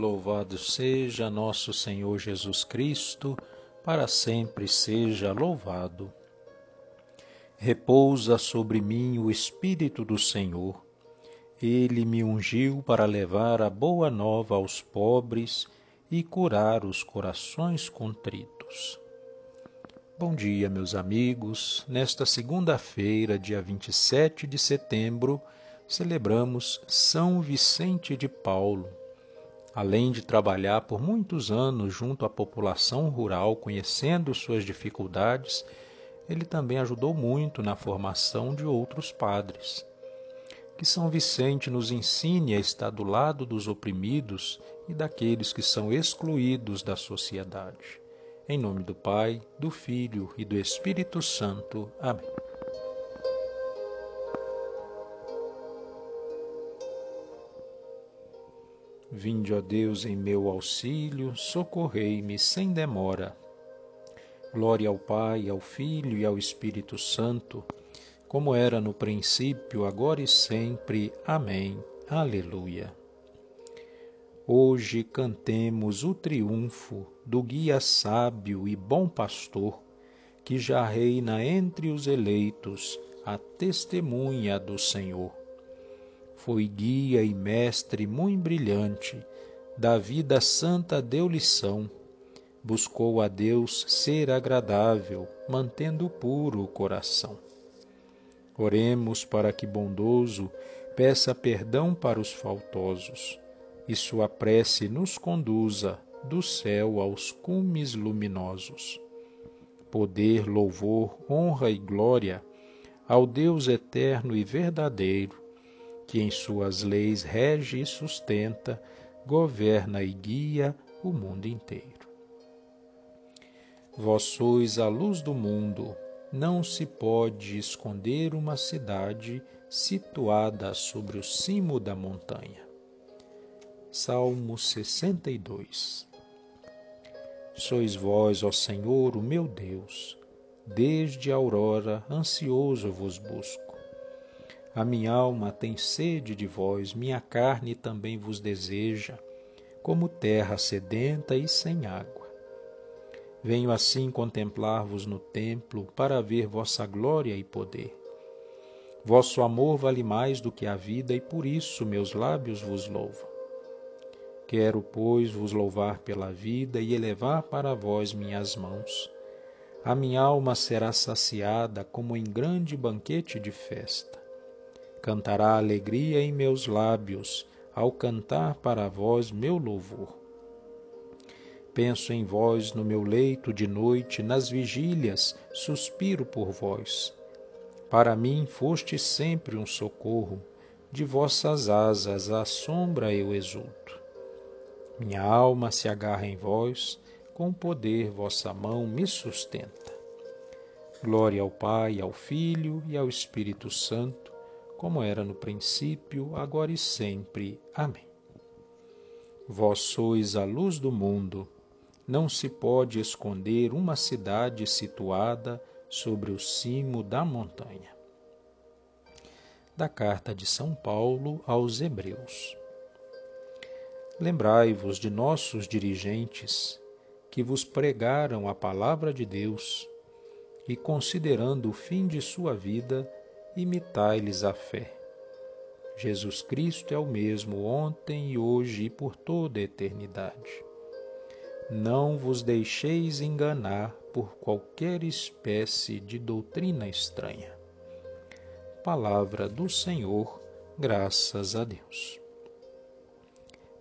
Louvado seja nosso Senhor Jesus Cristo, para sempre seja louvado. Repousa sobre mim o Espírito do Senhor. Ele me ungiu para levar a boa nova aos pobres e curar os corações contritos. Bom dia, meus amigos. Nesta segunda-feira, dia 27 de setembro, celebramos São Vicente de Paulo Além de trabalhar por muitos anos junto à população rural, conhecendo suas dificuldades, ele também ajudou muito na formação de outros padres. Que São Vicente nos ensine a estar do lado dos oprimidos e daqueles que são excluídos da sociedade. Em nome do Pai, do Filho e do Espírito Santo. Amém. Vinde, ó Deus, em meu auxílio, socorrei-me sem demora. Glória ao Pai, ao Filho e ao Espírito Santo, como era no princípio, agora e sempre. Amém. Aleluia. Hoje cantemos o triunfo do guia sábio e bom pastor, que já reina entre os eleitos, a testemunha do Senhor foi guia e mestre muito brilhante, da vida santa deu lição, buscou a Deus ser agradável, mantendo puro o coração. Oremos para que bondoso peça perdão para os faltosos, e sua prece nos conduza do céu aos cumes luminosos. Poder, louvor, honra e glória ao Deus eterno e verdadeiro, que em suas leis rege e sustenta, governa e guia o mundo inteiro. Vós sois a luz do mundo, não se pode esconder uma cidade situada sobre o cimo da montanha. Salmo 62 Sois vós, ó Senhor, o meu Deus, desde a aurora ansioso vos busco. A minha alma tem sede de vós, minha carne também vos deseja, como terra sedenta e sem água. Venho assim contemplar-vos no templo para ver vossa glória e poder. Vosso amor vale mais do que a vida e por isso meus lábios vos louvam. Quero, pois, vos louvar pela vida e elevar para vós minhas mãos. A minha alma será saciada como em grande banquete de festa cantará alegria em meus lábios, ao cantar para vós meu louvor. Penso em vós no meu leito de noite, nas vigílias, suspiro por vós. Para mim foste sempre um socorro, de vossas asas à sombra eu exulto. Minha alma se agarra em vós, com poder vossa mão me sustenta. Glória ao Pai, ao Filho e ao Espírito Santo como era no princípio, agora e sempre. Amém. Vós sois a luz do mundo. Não se pode esconder uma cidade situada sobre o cimo da montanha. Da carta de São Paulo aos Hebreus. Lembrai-vos de nossos dirigentes que vos pregaram a palavra de Deus e, considerando o fim de sua vida, imitai-lhes a fé. Jesus Cristo é o mesmo ontem e hoje e por toda a eternidade. Não vos deixeis enganar por qualquer espécie de doutrina estranha. Palavra do Senhor, graças a Deus.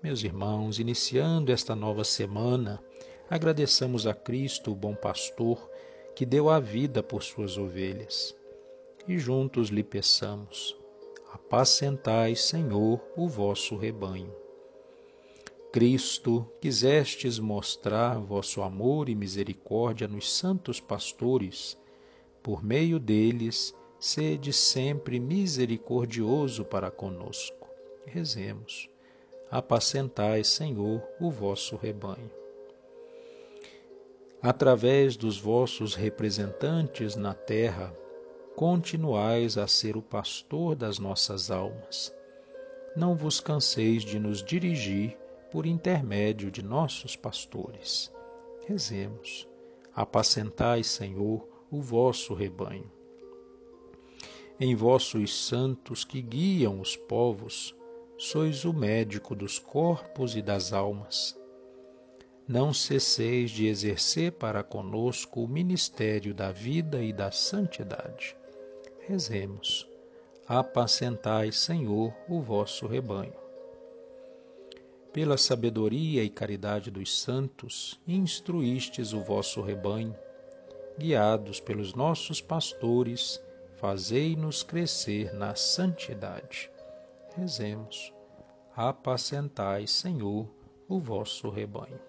Meus irmãos, iniciando esta nova semana, agradeçamos a Cristo, o bom pastor, que deu a vida por suas ovelhas e juntos lhe peçamos: Apacentai, Senhor, o vosso rebanho. Cristo, quisestes mostrar vosso amor e misericórdia nos santos pastores, por meio deles, sede sempre misericordioso para conosco. Rezemos. Apacentai, Senhor, o vosso rebanho. Através dos vossos representantes na terra, continuais a ser o pastor das nossas almas. Não vos canseis de nos dirigir por intermédio de nossos pastores. Rezemos. Apacentai, Senhor, o vosso rebanho. Em vossos santos que guiam os povos, sois o médico dos corpos e das almas. Não cesseis de exercer para conosco o ministério da vida e da santidade. Rezemos. Apacentai, Senhor, o vosso rebanho. Pela sabedoria e caridade dos santos, instruístes o vosso rebanho. Guiados pelos nossos pastores, fazei-nos crescer na santidade. Rezemos. Apacentai, Senhor, o vosso rebanho.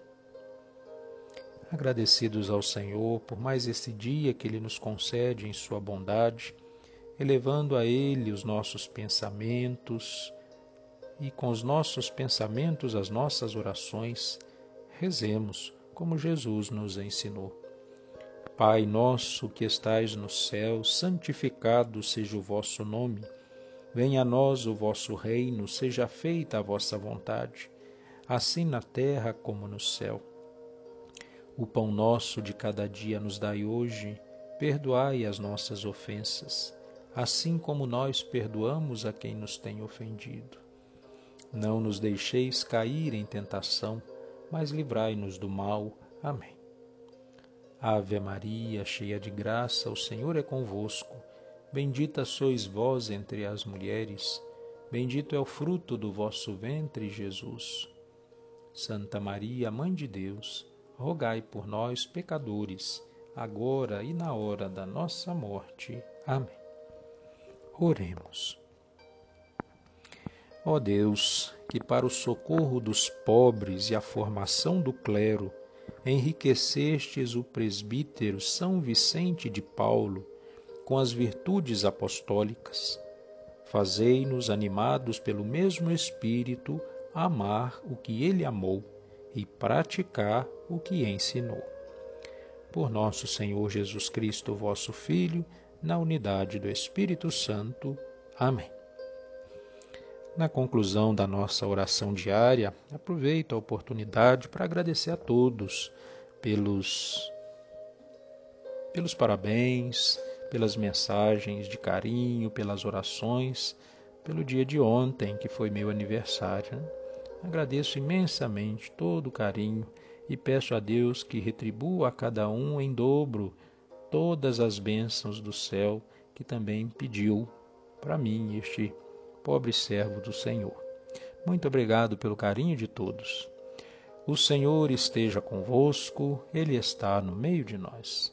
Agradecidos ao Senhor por mais esse dia que Ele nos concede em Sua bondade, elevando a Ele os nossos pensamentos, e com os nossos pensamentos, as nossas orações, rezemos como Jesus nos ensinou. Pai nosso que estais no céu, santificado seja o vosso nome. Venha a nós o vosso reino, seja feita a vossa vontade, assim na terra como no céu. O pão nosso de cada dia nos dai hoje, perdoai as nossas ofensas, assim como nós perdoamos a quem nos tem ofendido não nos deixeis cair em tentação, mas livrai-nos do mal. Amém. Ave Maria, cheia de graça, o Senhor é convosco. Bendita sois vós entre as mulheres, bendito é o fruto do vosso ventre, Jesus. Santa Maria, Mãe de Deus, rogai por nós, pecadores, agora e na hora da nossa morte. Amém. Oremos. Ó Deus, que para o socorro dos pobres e a formação do clero enriquecestes o presbítero São Vicente de Paulo com as virtudes apostólicas, fazei-nos, animados pelo mesmo Espírito, amar o que ele amou e praticar o que ensinou. Por nosso Senhor Jesus Cristo, vosso Filho, na unidade do Espírito Santo. Amém. Na conclusão da nossa oração diária, aproveito a oportunidade para agradecer a todos pelos pelos parabéns, pelas mensagens de carinho, pelas orações, pelo dia de ontem, que foi meu aniversário. Agradeço imensamente todo o carinho e peço a Deus que retribua a cada um em dobro todas as bênçãos do céu que também pediu para mim este pobre servo do Senhor. Muito obrigado pelo carinho de todos. O Senhor esteja convosco, Ele está no meio de nós.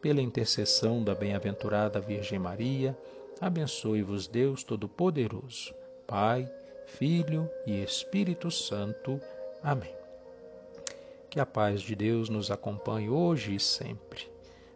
Pela intercessão da bem-aventurada Virgem Maria, abençoe-vos Deus Todo-Poderoso, Pai, Filho e Espírito Santo. Amém. Que a paz de Deus nos acompanhe hoje e sempre.